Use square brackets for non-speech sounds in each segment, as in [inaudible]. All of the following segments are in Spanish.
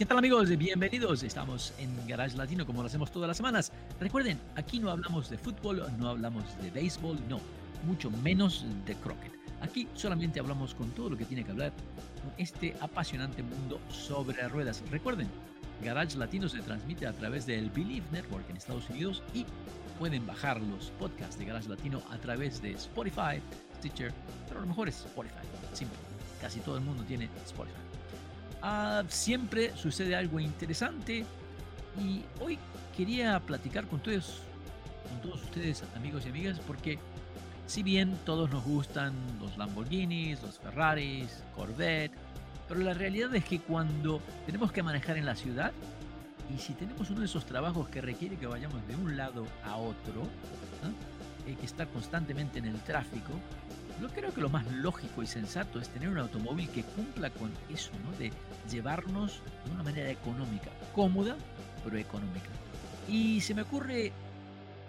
¿Qué tal amigos? Bienvenidos. Estamos en Garage Latino como lo hacemos todas las semanas. Recuerden, aquí no hablamos de fútbol, no hablamos de béisbol, no, mucho menos de croquet. Aquí solamente hablamos con todo lo que tiene que hablar con este apasionante mundo sobre ruedas. Recuerden, Garage Latino se transmite a través del Believe Network en Estados Unidos y pueden bajar los podcasts de Garage Latino a través de Spotify, Stitcher, pero a lo mejor es Spotify. Simple. Casi todo el mundo tiene Spotify. Ah, siempre sucede algo interesante. Y hoy quería platicar con todos, con todos ustedes, amigos y amigas, porque si bien todos nos gustan los Lamborghinis, los Ferraris, Corvette, pero la realidad es que cuando tenemos que manejar en la ciudad y si tenemos uno de esos trabajos que requiere que vayamos de un lado a otro, hay que estar constantemente en el tráfico, yo creo que lo más lógico y sensato es tener un automóvil que cumpla con eso, ¿no? De llevarnos de una manera económica, cómoda, pero económica. Y se me ocurre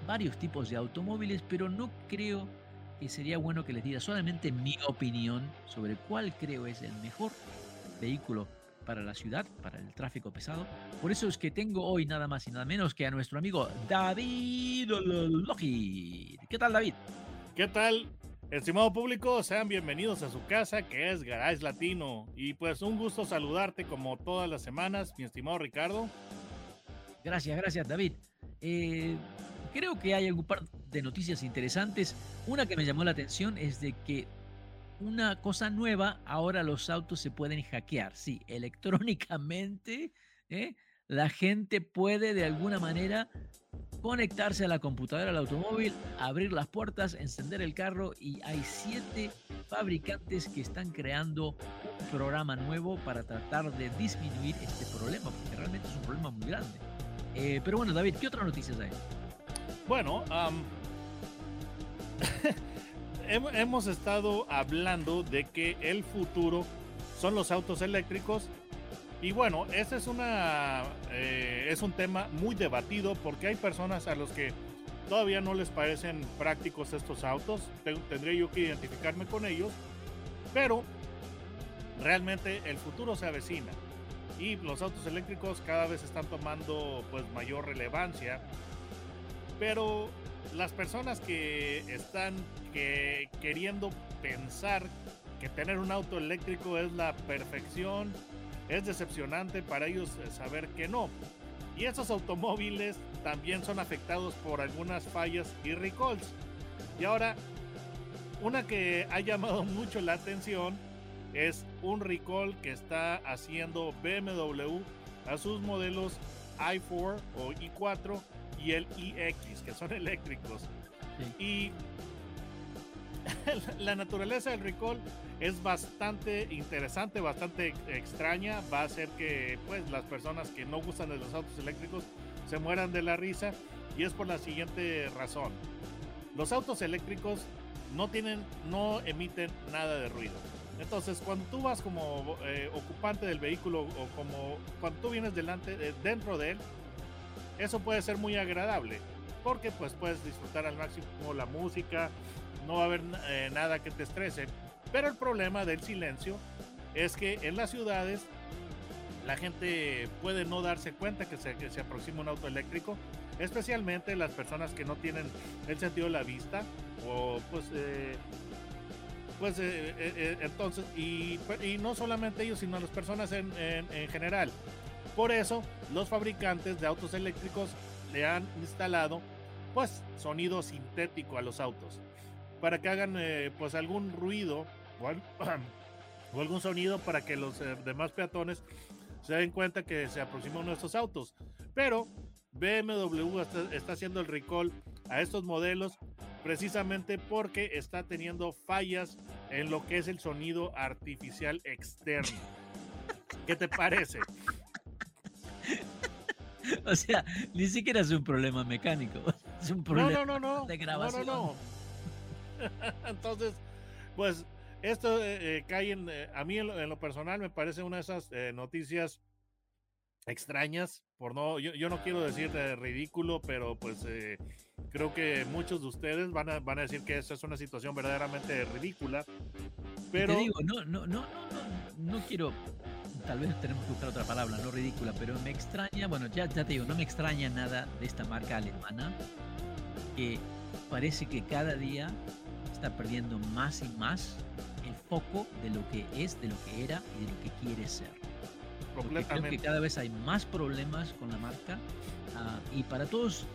varios tipos de automóviles, pero no creo que sería bueno que les diga solamente mi opinión sobre cuál creo es el mejor vehículo para la ciudad, para el tráfico pesado. Por eso es que tengo hoy nada más y nada menos que a nuestro amigo David Logi. ¿Qué tal, David? ¿Qué tal? Estimado público, sean bienvenidos a su casa que es Garage Latino. Y pues un gusto saludarte como todas las semanas, mi estimado Ricardo. Gracias, gracias David. Eh, creo que hay algún par de noticias interesantes. Una que me llamó la atención es de que una cosa nueva, ahora los autos se pueden hackear, sí, [laughs] electrónicamente. ¿eh? La gente puede de alguna manera conectarse a la computadora del automóvil, abrir las puertas, encender el carro y hay siete fabricantes que están creando un programa nuevo para tratar de disminuir este problema, porque realmente es un problema muy grande. Eh, pero bueno, David, ¿qué otras noticias hay? Bueno, [laughs] hemos estado hablando de que el futuro son los autos eléctricos y bueno, ese es, una, eh, es un tema muy debatido porque hay personas a los que todavía no les parecen prácticos estos autos. Tendría yo que identificarme con ellos. Pero realmente el futuro se avecina y los autos eléctricos cada vez están tomando pues mayor relevancia. Pero las personas que están que, queriendo pensar que tener un auto eléctrico es la perfección es decepcionante para ellos eh, saber que no. Y esos automóviles también son afectados por algunas fallas y recalls. Y ahora, una que ha llamado [laughs] mucho la atención es un recall que está haciendo BMW a sus modelos i4 o i4 y el iX, que son eléctricos. Y [laughs] la naturaleza del recall es bastante interesante, bastante extraña. Va a hacer que pues las personas que no gustan de los autos eléctricos se mueran de la risa y es por la siguiente razón. Los autos eléctricos no tienen, no emiten nada de ruido. Entonces, cuando tú vas como eh, ocupante del vehículo o como cuando tú vienes delante, eh, dentro de él, eso puede ser muy agradable porque pues puedes disfrutar al máximo la música, no va a haber eh, nada que te estrese. Pero el problema del silencio es que en las ciudades la gente puede no darse cuenta que se, se aproxima un auto eléctrico, especialmente las personas que no tienen el sentido de la vista o pues eh, pues eh, entonces y, y, no solamente ellos sino las personas en, en general por eso los fabricantes de autos eléctricos le han instalado pues sonido sintético a los autos para que hagan eh, pues algún ruido [clears throat] o, algún sonido para que los eh, demás peatones se den cuenta que se aproxima uno de estos autos. Pero BMW está, haciendo el recall a estos modelos precisamente porque está teniendo fallas en lo que es el sonido artificial externo. ¿Qué te parece? [laughs] O sea, ni siquiera es un problema mecánico, [laughs] es un problema no, no, no, no. de grabación. No, no, no. [laughs] Entonces, pues esto eh, eh, cae en, eh, a mí en lo, en lo, personal me parece una de esas eh, noticias extrañas, por no, yo, yo no quiero decir ridículo, pero pues eh, creo que muchos de ustedes van a, van a decir que esa es una situación verdaderamente ridícula. Pero Te digo, no, no, no, no, no, no quiero, tal vez tenemos que buscar otra palabra, no ridícula, pero me extraña, bueno, ya, ya te digo, no me extraña nada de esta marca alemana, que parece que cada día está perdiendo más y más el foco de lo que es, de lo que era y de lo que quiere ser. Porque creo que cada vez hay más problemas con la marca ah, y para todos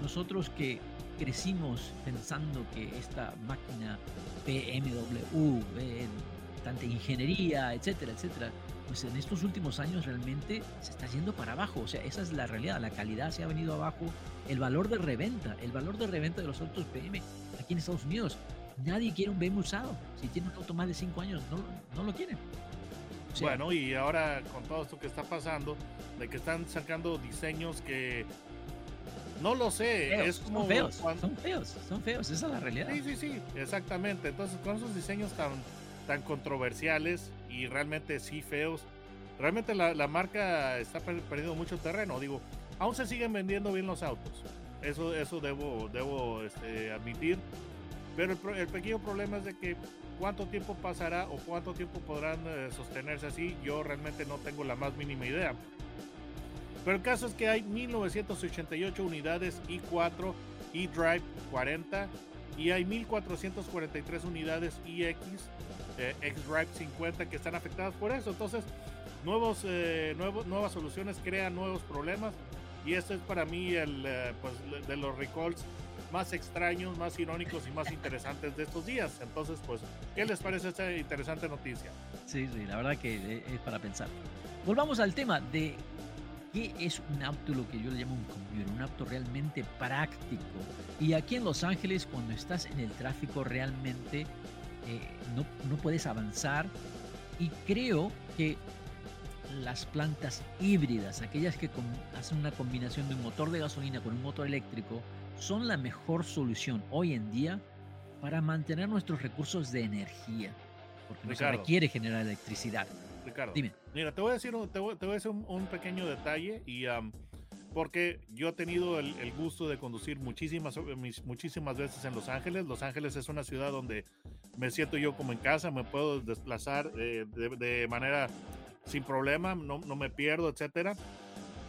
nosotros que crecimos pensando que esta máquina BMW, eh, tanta ingeniería, etcétera, etcétera, pues en estos últimos años realmente se está yendo para abajo. O sea, esa es la realidad. La calidad se ha venido abajo. El valor de reventa, el valor de reventa de los autos BM aquí en Estados Unidos. Nadie quiere un BMW usado. Si tiene un auto más de 5 años, no, lo- no lo quieren. O sea, Bueno, y ahora con todo esto que está pasando, de que están sacando diseños que no lo sé, feos, es como son feos, cuando- son feos, son feos, esa es la realidad. Sí, sí, sí, exactamente. Entonces, con esos diseños tan, tan controversiales y realmente sí feos, realmente la, la marca está per- perdiendo mucho terreno. Digo, aún se siguen vendiendo bien los autos. Eso, eso debo, debo este, admitir. Pero el, pequeño problema es de que cuánto tiempo pasará o cuánto tiempo podrán eh, sostenerse así, yo realmente no tengo la más mínima idea. Pero el caso es que hay 1988 unidades i4 eDrive 40 y hay 1443 unidades iX eh, xDrive 50 que están afectadas por eso. Entonces, nuevos, eh, nuevas soluciones crean nuevos problemas y esto es para mí el eh, pues, de los recalls más extraños, más irónicos y más interesantes de estos días. Entonces, pues, ¿qué les parece esta interesante noticia? Sí, sí, la verdad que e- es para pensar. Volvamos al tema de qué es un auto, lo que yo le llamo un commuter, un auto realmente práctico. Y aquí en Los Ángeles, cuando estás en el tráfico, realmente eh, no, no puedes avanzar. Y creo que las plantas híbridas, aquellas que hacen una combinación de un motor de gasolina con un motor eléctrico, son la mejor solución hoy en día para mantener nuestros recursos de energía. Porque no se Ricardo. requiere generar electricidad. Ricardo. Dime. Mira, te voy a decir, un- te voy, te voy a decir un, un pequeño detalle y am, porque yo he tenido el, el gusto de conducir muchísimas, muchísimas veces en Los Ángeles. Los Ángeles es una ciudad donde me siento yo como en casa, me puedo desplazar eh, de, de manera sin problema, no, no me pierdo, etcétera.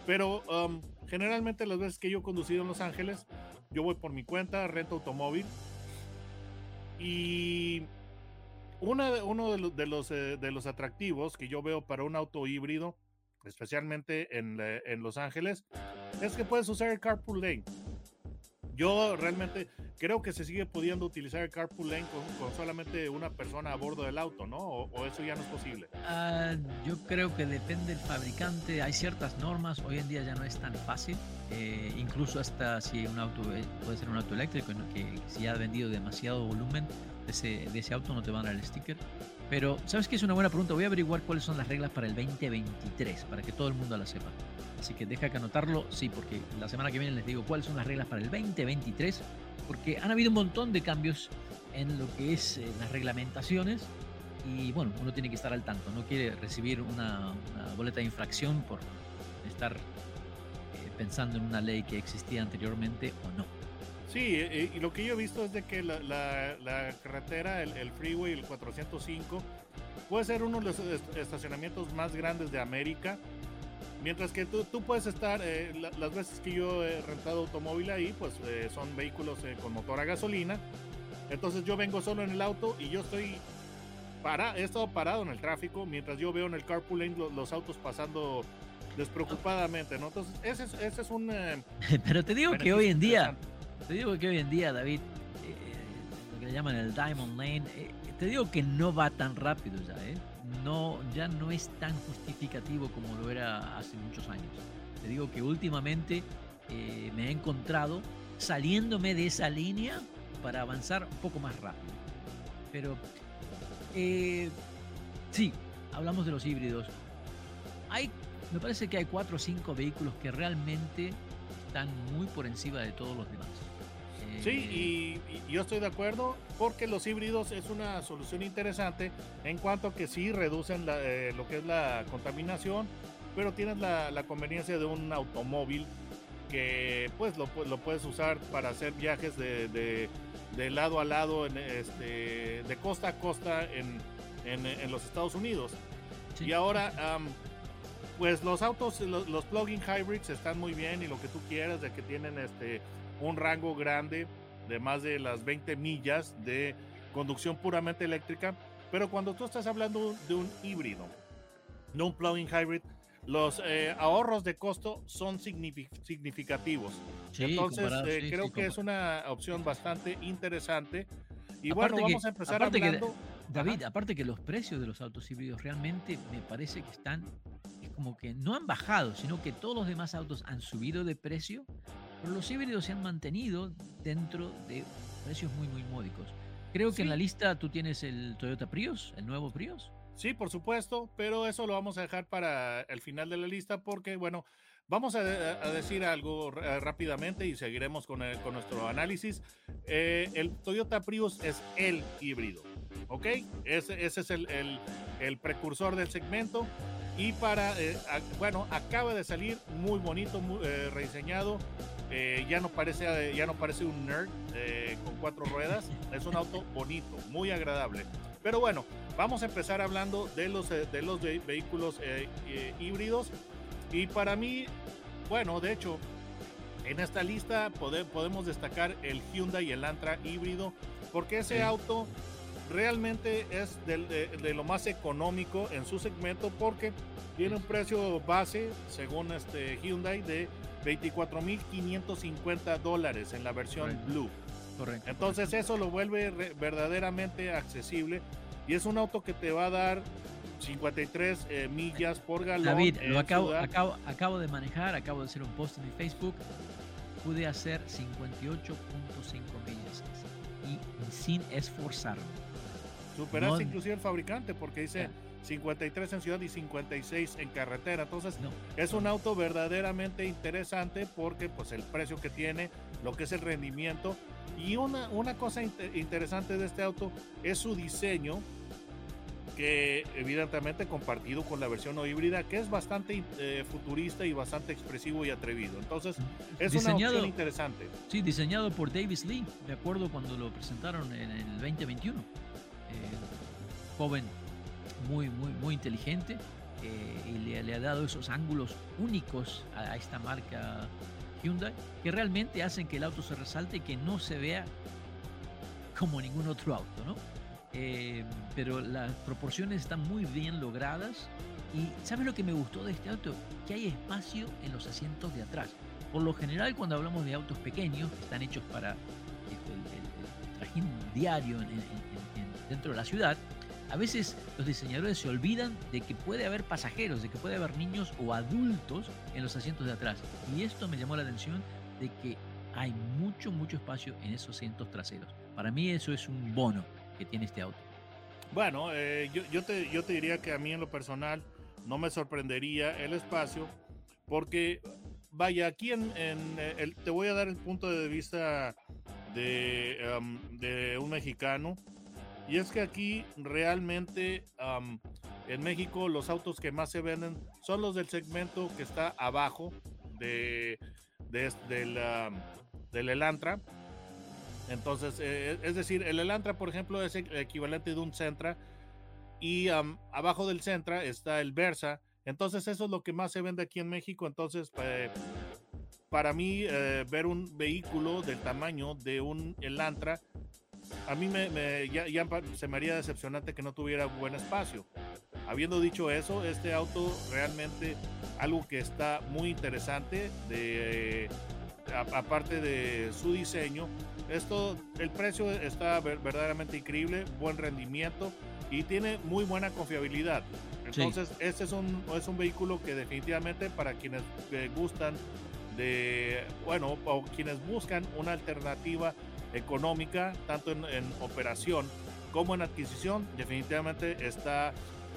Pero am, generalmente las veces que yo he conducido en Los Ángeles, yo voy por mi cuenta, rento automóvil y una de- uno de los, de, los, eh, de los atractivos que yo veo para un auto híbrido, especialmente en, en Los Ángeles, es que puedes usar el carpool lane. Yo realmente creo que se sigue pudiendo utilizar el carpool lane con, solamente una persona a bordo del auto, ¿no? O, eso ya no es posible. Ah, yo creo que depende del fabricante. Hay ciertas normas. Hoy en día ya no es tan fácil. Eh, incluso hasta si un auto eh, puede ser un auto eléctrico, que si ha vendido demasiado volumen de ese, de ese auto no te van a dar el sticker. Pero, ¿sabes qué? Es una buena pregunta. Voy a averiguar cuáles son las reglas para el 2023, para que todo el mundo las sepa. Así que deja que anotarlo, sí, porque la semana que viene les digo cuáles son las reglas para el 2023, porque han habido un montón de cambios en lo que es eh, las reglamentaciones y bueno, uno tiene que estar al tanto, no quiere recibir una, boleta de infracción por estar eh, pensando en una ley que existía anteriormente o no. Sí, eh, y lo que yo he visto es de que la, la- la carretera, el, el freeway, el 405, puede ser uno de los est- estacionamientos más grandes de América. Mientras que tú, tú puedes estar, eh, la- las veces que yo he rentado automóvil ahí, pues eh, son vehículos eh, con motor a gasolina. Entonces yo vengo solo en el auto y yo estoy para, he estado parado en el tráfico mientras yo veo en el carpool lane lo- los, autos pasando despreocupadamente, ¿no? Entonces ese es, ese es un... eh, [laughs] Pero te digo que hoy en día. Te digo que hoy en día, David, eh, lo que le llaman el Diamond Lane, eh, te digo que no va tan rápido ya, ¿eh? No, ya no es tan justificativo como lo era hace muchos años. Te digo que últimamente eh, me he encontrado saliéndome de esa línea para avanzar un poco más rápido. Pero eh, sí, hablamos de los híbridos. Hay Me parece que hay cuatro o cinco vehículos que realmente están muy por encima de todos los demás. Sí, Eh, y, y yo estoy de acuerdo porque los híbridos es una solución interesante en cuanto a que sí reducen la, eh, lo que es la contaminación, pero tienes la, la conveniencia de un automóvil que pues lo, pu- lo puedes usar para hacer viajes de, de- de lado a lado, en, este, de costa a costa en, en- en los Estados Unidos. sí. Y ahora, am, pues los autos, los, los plug-in hybrids están muy bien y lo que tú quieras, de que tienen este un rango grande de más de las 20 millas de conducción puramente eléctrica. Pero cuando tú estás hablando de un híbrido, de un plug-in hybrid, los eh, ahorros de costo son signifi- significativos. Sí, Entonces, eh, sí, creo sí, que es una opción bastante interesante. Y Aparte bueno, que- vamos a empezar aparte que- hablando. David, aparte que los precios de los autos híbridos realmente me parece que están, es como que no han bajado, sino que todos los demás autos han subido de precio, pero los híbridos se han mantenido dentro de precios muy, muy módicos. Creo que en la lista tú tienes el Toyota Prius, el nuevo Prius. Sí, por supuesto, pero eso lo vamos a dejar para el final de la lista porque, bueno, vamos a, de- a decir algo r- rápidamente y seguiremos con, el- con nuestro análisis. Eh, el Toyota Prius es el híbrido, ¿ok? Ese, ese es el, el- el precursor del segmento. Y para, eh, a- bueno, acaba de salir muy bonito, muy, eh, rediseñado. Eh, ya, no parece, ya parece un nerd con cuatro ruedas. Es un auto bonito, muy agradable. Pero bueno, vamos a empezar hablando de los, de los ve- vehículos eh, eh, híbridos. Y para mí, bueno, de hecho, en esta lista pode- podemos destacar el Hyundai y el Antra híbrido, porque ese Sí. auto realmente es de, de lo más económico en su segmento, porque tiene un precio base, según este Hyundai, de 24.550 dólares en la versión Correcto. Blue. Correcto. Entonces eso lo vuelve re- verdaderamente accesible y es un auto que te va a dar 53 eh, millas por galón. David, lo acabo, ciudad. acabo, acabo de manejar, acabo de hacer un post en mi Facebook. Pude hacer 58.5 millas y sin esforzarme. Superaste no- inclusive el fabricante porque dice Ya. 53 en ciudad y 56 en carretera. Entonces No, es un auto verdaderamente interesante porque pues el precio que tiene, lo que es el rendimiento y una, una cosa inte- interesante de este auto es su diseño que evidentemente compartido con la versión no híbrida que es bastante eh, futurista y bastante expresivo y atrevido. Entonces es una Diseñado- opción interesante. Sí, diseñado por Davis Lee. Me acuerdo cuando lo presentaron en el 2021. Eh, joven, muy, muy, muy inteligente. eh, y le, le ha dado esos ángulos únicos a, a esta marca Hyundai que realmente hacen que el auto se resalte y que no se vea como ningún otro auto, ¿no? Eh, pero las proporciones están muy bien logradas. Y ¿sabes lo que me gustó de este auto? Que hay espacio en los asientos de atrás. Por lo general, cuando hablamos de autos pequeños, que están hechos para este, el, el- el trajín diario en- en- dentro de la ciudad, a veces los diseñadores se olvidan de que puede haber pasajeros, de que puede haber niños o adultos en los asientos de atrás. Y esto me llamó la atención de que hay mucho, mucho espacio en esos asientos traseros. Para mí eso es un bono que tiene este auto. Bueno, eh, yo, yo, te, yo te diría que a mí en lo personal no me sorprendería el espacio, porque vaya, aquí en, en, eh, el- te voy a dar el punto de vista de, um, de un mexicano, y es que aquí realmente en México los autos que más se venden son los del segmento que está abajo de, del, Elantra. Entonces, eh, es decir, el Elantra, por ejemplo, es el equivalente de un Sentra y abajo del Sentra está el Versa. Entonces, eso es lo que más se vende aquí en México. Entonces, eh, para mí, eh, ver un vehículo del tamaño de un Elantra, a mí me, me- ya, ya se me haría decepcionante que no tuviera buen espacio. Habiendo dicho eso, este auto realmente algo que está muy interesante de a- aparte de su diseño, esto el precio está ver- verdaderamente increíble, buen rendimiento y tiene muy buena confiabilidad. Sí. Entonces, este es un, es un vehículo que definitivamente para quienes eh, gustan de, bueno, o quienes buscan una alternativa económica, tanto en, en operación como en adquisición, definitivamente está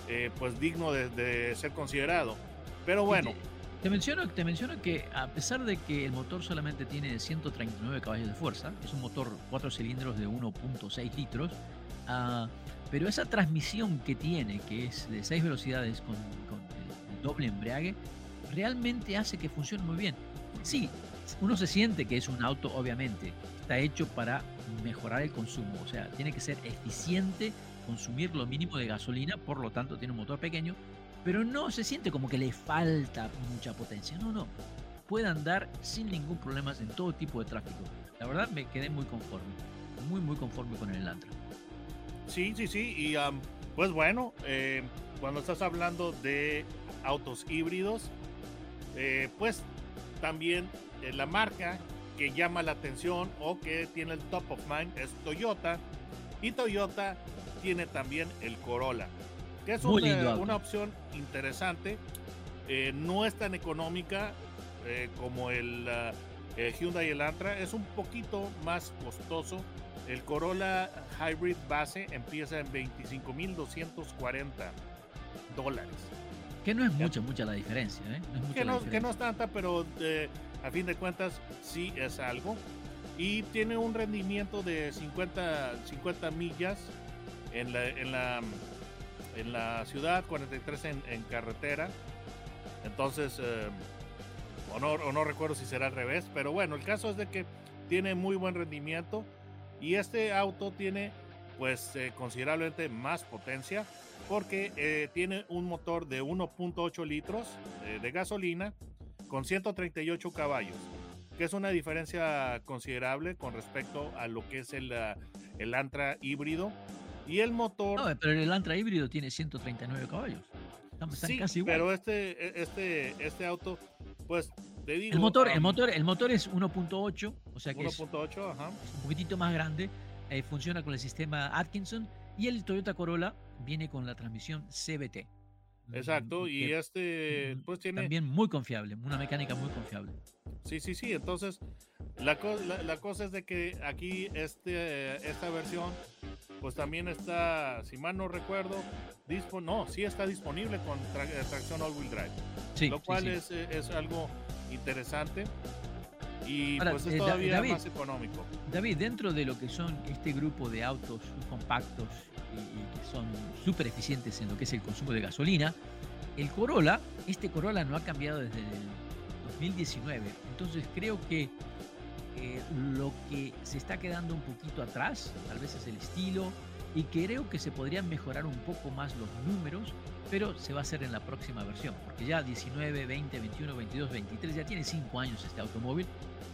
eh, pues digno de, de ser considerado. Pero bueno. Te, menciono, te menciono que a pesar de que el motor solamente tiene 139 caballos de fuerza, es un motor 4 cilindros de 1.6 litros, uh, pero esa transmisión que tiene, que es de 6 velocidades con, con el doble embrague, realmente hace que funcione muy bien. Sí, uno se siente que es un auto, obviamente, está hecho para mejorar el consumo, o sea, tiene que ser eficiente, consumir lo mínimo de gasolina, por lo tanto tiene un motor pequeño, pero no se siente como que le falta mucha potencia, no, no, puede andar sin ningún problema en todo tipo de tráfico. La verdad me quedé muy conforme, muy, muy conforme con el Elantra. Sí, sí, sí, y pues bueno, eh, cuando estás hablando de autos híbridos, eh, pues también eh, la marca que llama la atención o que tiene el top of mind es Toyota. Y Toyota tiene también el Corolla, que es una, opción interesante. Eh, no es tan económica como el Hyundai Elantra, es un poquito más costoso. El Corolla Hybrid base empieza en 25.240 dólares. Que no es mucha, mucha la diferencia, ¿eh? que, no, es tanta, pero eh, a fin de cuentas sí es algo. Y tiene un rendimiento de 50, 50 millas en la, en la, en la ciudad, 43 en, carretera. Entonces, eh, o, no, o no recuerdo si será al revés, pero bueno, el caso es de que tiene muy buen rendimiento y este auto tiene pues considerablemente más potencia porque eh, tiene un motor de 1.8 litros eh, de gasolina con 138 caballos, que es una diferencia considerable con respecto a lo que es el, ah, el Antra híbrido. Y el motor... No, pero el Antra híbrido tiene 139 caballos. sí, casi igual. pero este, este, este auto, pues te digo... El motor, el motor, el motor es 1.8, o sea que 1.8, ajá. es un poquitito más grande. Eh, funciona con el sistema Atkinson y el Toyota Corolla viene con la transmisión CBT. Exacto, y este pues tiene... También muy confiable, una mecánica muy confiable. Sí, sí, sí, entonces la, la, cosa es de que aquí este, esta versión pues también está, si mal no recuerdo, no, sí está disponible con eh, tracción all-wheel drive, sí, lo cual Es, es algo interesante y pues es eh, todavía más económico. David, dentro de lo que son este grupo de autos compactos y, que son súper eficientes en lo que es el consumo de gasolina, el Corolla, este Corolla no ha cambiado desde el 2019. Entonces creo que eh, lo que se está quedando un poquito atrás, tal vez es el estilo, y creo que se podrían mejorar un poco más los números, pero se va a hacer en la próxima versión, porque ya 19, 20, 21, 22, 23, ya tiene 5 años este automóvil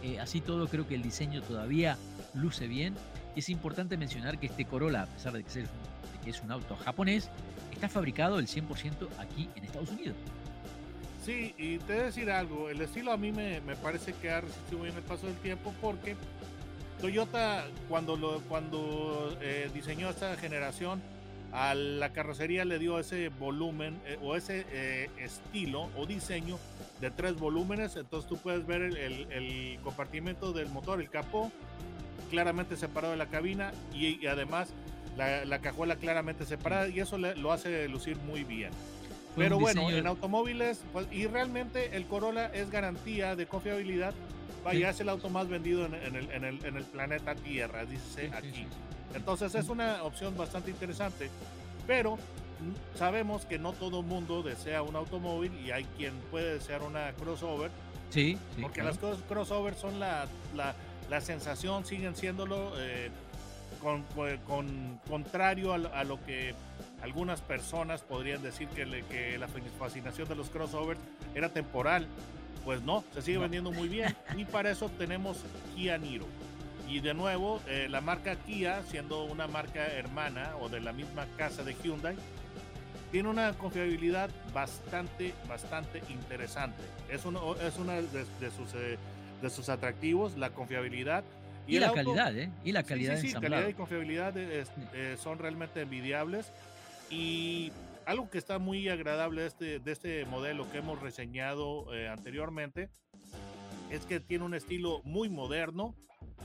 eh, así todo, creo que el diseño todavía luce bien. Es importante mencionar que este Corolla, a pesar de que, es un auto japonés, está fabricado el 100% aquí en Estados Unidos. Sí, y te voy a decir algo, el estilo a mí me, parece que ha resistido bien el paso del tiempo porque Toyota cuando, lo, cuando eh, diseñó esta generación a la carrocería le dio ese volumen eh, o ese estilo o diseño de tres volúmenes, entonces tú puedes ver el, compartimento del motor, el capó, claramente separado de la cabina y, además la, cajuela claramente separada y eso lo hace lucir muy bien. Pero bueno, en automóviles, pues, y realmente el Corolla es garantía de confiabilidad. Vaya, es el auto más vendido en, el, en, el, en el, planeta Tierra, dice aquí. Entonces es una opción bastante interesante. Pero sabemos que no todo mundo desea un automóvil y hay quien puede desear una crossover. Sí, porque las cosas crossover son la, la, sensación, siguen siéndolo eh, con, con, contrario a, lo que algunas personas podrían decir que, que la fascinación de los crossovers era temporal. Pues no, se sigue vendiendo muy bien. Y para eso tenemos Kia Niro. Y de nuevo, eh, la marca Kia, siendo una marca hermana o de la misma casa de Hyundai, tiene una confiabilidad bastante, bastante interesante. Es uno, es una de, sus, eh, de sus atractivos, la confiabilidad. Y, la calidad, ¿eh? Y la calidad. Sí, sí, calidad y confiabilidad eh, son realmente envidiables. Y algo que está muy agradable de este, de este modelo que hemos reseñado eh, anteriormente es que tiene un estilo muy moderno,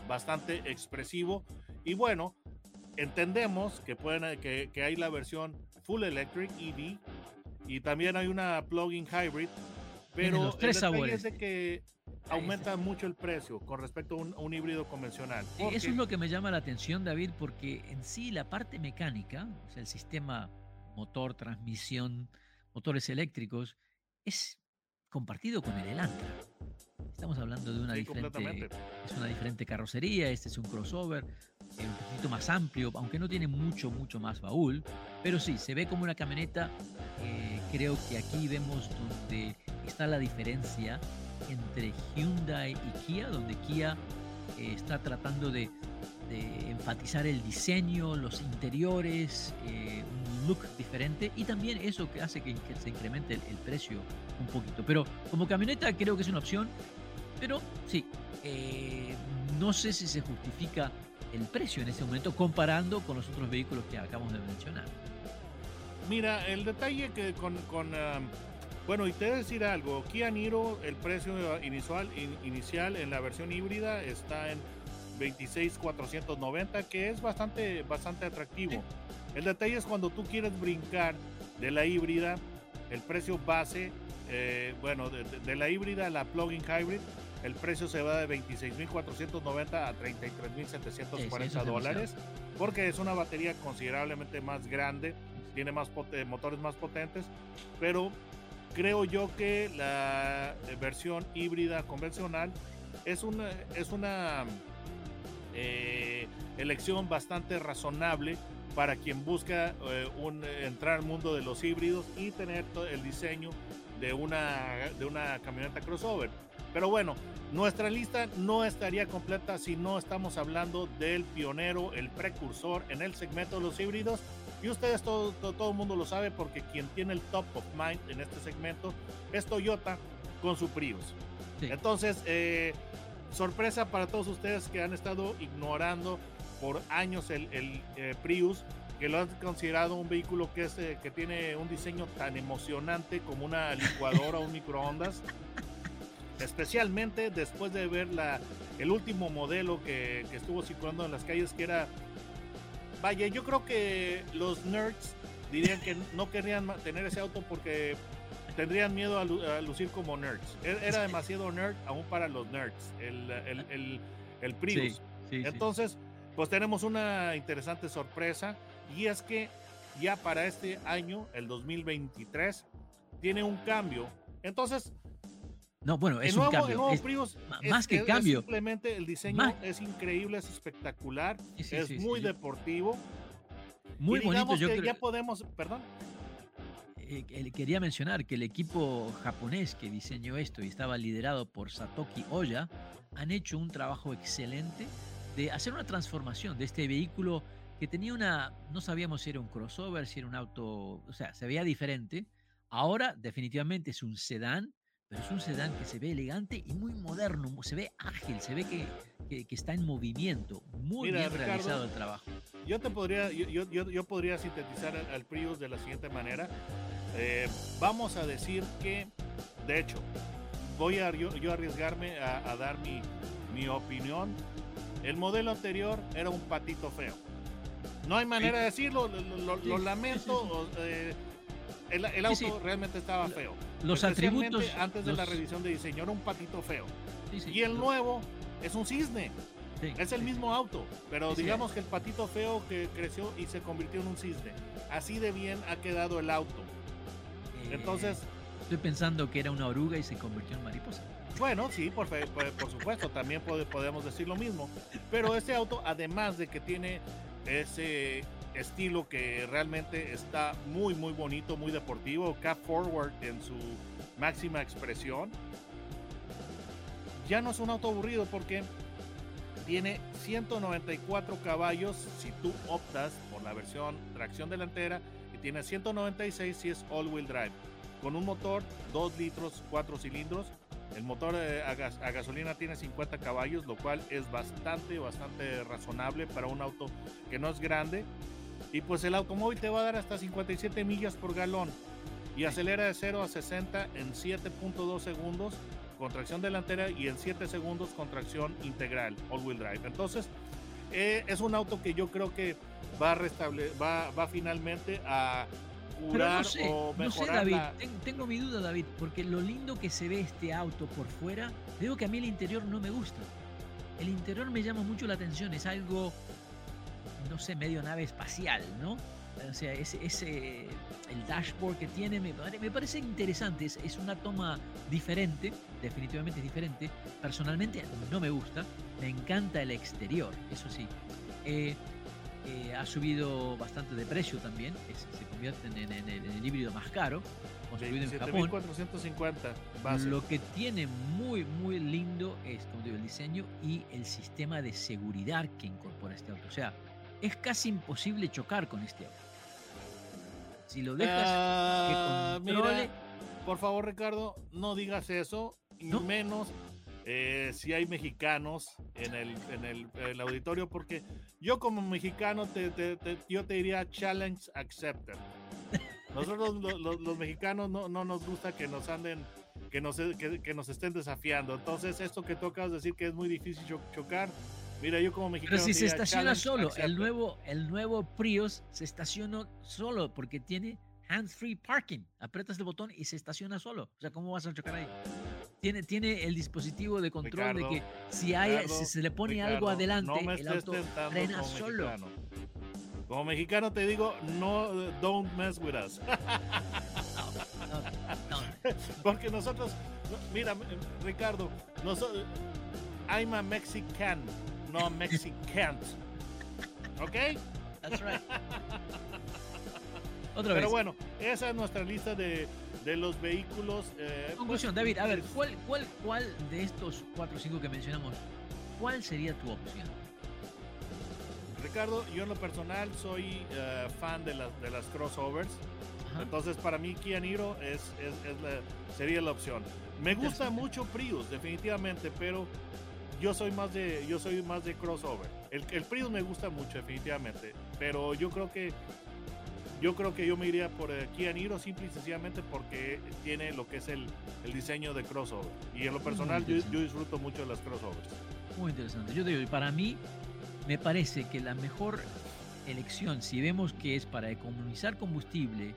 bastante expresivo. Y bueno, entendemos que, pueden, que, que hay la versión Full Electric EV y también hay una plug-in hybrid Pero los tres el detalle sabores. es de que aumenta mucho el precio con respecto a un, a un híbrido convencional. Sí, Eso porque- es lo que me llama la atención, David, porque en sí la parte mecánica, o sea, el sistema motor, transmisión, motores eléctricos, es compartido con el Elantra. Estamos hablando de una Sí, diferente, es una diferente carrocería, este es un crossover, eh, un poquito más amplio, aunque no tiene mucho, mucho más baúl, pero sí, se ve como una camioneta, eh, creo que aquí vemos donde está la diferencia entre Hyundai y Kia, donde Kia eh, está tratando de, de enfatizar el diseño, los interiores, eh, un look diferente y también eso que hace que, se incremente el, precio un poquito. Pero como camioneta creo que es una opción, pero sí, eh, no sé si se justifica el precio en este momento comparando con los otros vehículos que acabamos de mencionar. Mira, el detalle que con, um, bueno, y te voy a decir algo, Kia el precio inicial, in- inicial en la versión híbrida está en 26,490, que es bastante, bastante atractivo. El detalle es cuando tú quieres brincar de la híbrida, el precio base, eh, bueno, de, la híbrida a la plug-in hybrid, el precio se va de 26,490 a 33,740 Sí, sí, eso es dólares, porque es una batería considerablemente más grande, tiene más motores más potentes, pero creo yo que la versión híbrida convencional es una, es una eh, elección bastante razonable para quien busca eh, un, eh, entrar al mundo de los híbridos y tener el diseño de una, de una camioneta crossover. Pero bueno, nuestra lista no estaría completa si no estamos hablando del pionero, el precursor en el segmento de los híbridos. Y ustedes, todo, todo, todo el mundo lo sabe porque quien tiene el top of mind en este segmento es Toyota con su Prius. Sí. Entonces, eh, sorpresa para todos ustedes que han estado ignorando por años el, eh, Prius, que lo han considerado un vehículo que, es, eh, que tiene un diseño tan emocionante como una licuadora o un microondas. Especialmente después de ver la, el último modelo que, que estuvo circulando en las calles, que era. Vaya, yo creo que los nerds dirían que no querían ma- tener ese auto porque tendrían miedo a, lu- a lucir como nerds. E- Era demasiado nerd aún para los nerds, el, el, el, el Prius. Sí, sí, sí. Entonces, pues tenemos una interesante sorpresa y es que ya para este año, el 2023, tiene un cambio. Entonces, no, bueno, es el nuevo, un el cambio. nuevo es- Prius es- más que es- cambio. simplemente el diseño Más- es increíble, es espectacular, Sí, sí, es sí, muy deportivo. muy y bonito. digamos Yo que creo- ya podemos, perdón. Eh, eh, quería mencionar que el equipo japonés que diseñó esto y estaba liderado por Satoki Oya han hecho un trabajo excelente de hacer una transformación de este vehículo que tenía una, no sabíamos si era un crossover, si era un auto, o sea, se veía diferente. Ahora definitivamente es un sedán, pero es un sedán que se ve elegante y muy moderno, se ve ágil, se ve que, que- que está en movimiento, muy Mira, bien Ricardo, realizado el trabajo. Yo te podría, yo, yo- yo podría sintetizar al, al Prius de la siguiente manera. Eh, vamos a decir que, de hecho, voy a yo, yo arriesgarme a, a dar mi, mi opinión. El modelo anterior era un patito feo. No hay manera de decirlo, lo, lo- lo- Sí, lo sí, lamento. eh, el, auto sí. realmente estaba feo. Los atributos. antes de la revisión de diseño era un patito feo. sí, Y el nuevo es un cisne. Es el mismo auto, pero digamos que el patito feo que creció y se convirtió en un cisne. Así de bien ha quedado el auto. Entonces, Estoy pensando que era una oruga y se convirtió en mariposa. bueno, sí, por, fe- por, por supuesto, también pode- podemos decir lo mismo. Pero este auto, además de que tiene ese estilo que realmente está muy, muy bonito, muy deportivo, cap forward en su máxima expresión, ya no es un auto aburrido porque tiene 194 caballos si tú optas por la versión tracción delantera tiene 196 si es all-wheel drive, con un motor 2 litros 4 cilindros. El motor eh, a, gas- a gasolina tiene 50 caballos, lo cual es bastante, bastante razonable para un auto que no es grande. Y pues el automóvil te va a dar hasta 57 millas por galón y acelera de 0 a 60 en 7.2 segundos con tracción delantera y en 7 segundos con tracción integral, all-wheel drive. Entonces, eh, es un auto que yo creo que va a, restable, va, va finalmente a curar no sé, o no sé, mejorar David. la- ten- tengo mi duda, David, porque lo lindo que se ve este auto por fuera, digo que a mí el interior no me gusta. El interior me llama mucho la atención, es algo, no sé, medio nave espacial, ¿no? O sea, ese, ese el dashboard que tiene me, me parece interesante, es, es una toma diferente, definitivamente diferente. Personalmente no me gusta, me encanta el exterior, eso sí. Eh, eh, ha subido bastante de precio también, es- se convierte en, en- en el, en el híbrido más caro, construido en Japón. 27.450 base. Lo que tiene muy, muy lindo es, como digo, el diseño y el sistema de seguridad que incorpora este auto. O sea, es casi imposible chocar con este auto. Si lo dejas Ah, que controle, mira, por favor, Ricardo, no digas eso, y ¿No? menos eh, si hay mexicanos en el, en, el, en el auditorio, porque yo como mexicano te, te- te- yo te diría challenge accepted. Nosotros los, los- los mexicanos no, no nos gusta que nos anden, que nos, que, que nos estén desafiando. Entonces, esto que de decir que es muy difícil cho- chocar, mira, yo como mexicano... pero si se estaciona solo, el nuevo, el nuevo Prius se estaciona solo porque tiene hands-free parking. Apretas el botón y se estaciona solo. O sea, ¿cómo vas a chocar ahí? Tiene, tiene el dispositivo de control Ricardo, de que si, hay, Ricardo, si se le pone Ricardo, algo adelante, no el auto frena solo. mexicano. Como mexicano te digo, no, don't mess with us. [laughs] No, no, Porque nosotros, no, mira, Ricardo, nosotros, I'm a Mexican, no a Mexicant. ¿Ok? that's right. [laughs] Otra vez. Pero bueno, esa es nuestra lista de, de los vehículos. eh, Conclusión, pues, David, a ver, ¿cuál, cuál, ¿cuál de estos cuatro o cinco que mencionamos, cuál sería tu opción? Ricardo, yo en lo personal soy eh, fan de las, de las crossovers. Ajá. Entonces, para mí, Kia Niro es, es, es la- sería la opción. Me gusta mucho Prius, definitivamente, pero yo soy más de, yo soy más de crossover. El, el Prius me gusta mucho, definitivamente, pero yo creo que yo creo que yo me iría por Kia Niro simple y sencillamente porque tiene lo que es el, el diseño de crossover. Y en lo personal, yo, yo disfruto mucho de las crossovers. Muy interesante. Yo te digo, para mí, me parece que la mejor elección, si vemos que es para economizar combustible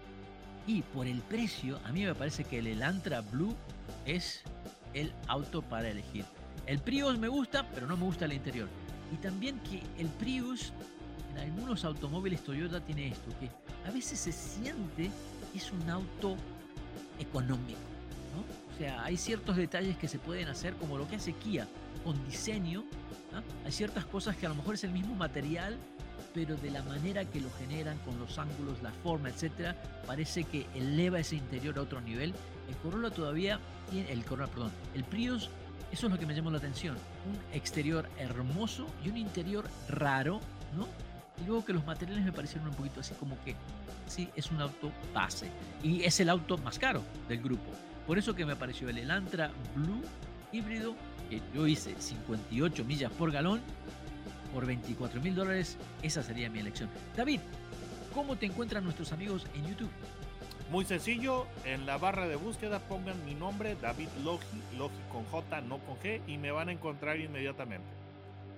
y por el precio, a mí me parece que el Elantra Blue es el auto para elegir. El Prius me gusta, pero no me gusta el interior. Y también que el Prius, en algunos automóviles Toyota tiene esto, que a veces se siente que es un auto económico. O sea, hay ciertos detalles que se pueden hacer, como lo que hace Kia con diseño. ¿ah? Hay ciertas cosas que a lo mejor es el mismo material, pero de la manera que lo generan, con los ángulos, la forma, etcétera, parece que eleva ese interior a otro nivel. El Corolla todavía tiene, el Corolla, perdón, el Prius, eso es lo que me llamó la atención. Un exterior hermoso y un interior raro, ¿no? Y luego que los materiales me parecieron un poquito así como que, sí, es un auto base. Y es el auto más caro del grupo. Por eso que me pareció el Elantra Blue híbrido, que yo hice 58 millas por galón, por 24 mil dólares, esa sería mi elección. David, ¿cómo te encuentran nuestros amigos en YouTube? Muy sencillo, en la barra de búsqueda pongan mi nombre, David Logi, Logi con J, no con G, y me van a encontrar inmediatamente.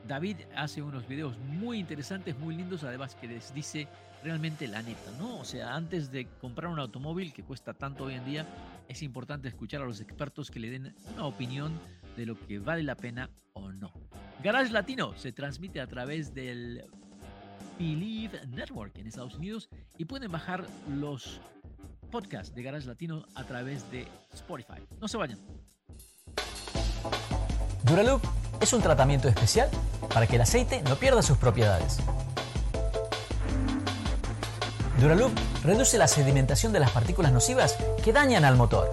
David hace unos videos muy interesantes, muy lindos, además que les dice realmente la neta, ¿no? O sea, antes de comprar un automóvil que cuesta tanto hoy en día, es importante escuchar a los expertos que le den una opinión de lo que vale la pena o no. Garage Latino se transmite a través del Believe Network en Estados Unidos y pueden bajar los podcasts de Garage Latino a través de Spotify. No se vayan. Duraloop es un tratamiento especial para que el aceite no pierda sus propiedades. Duraloop reduce la sedimentación de las partículas nocivas que dañan al motor.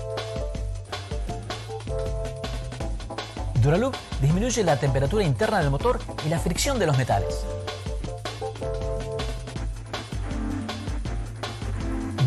Duraloop disminuye la temperatura interna del motor y la fricción de los metales.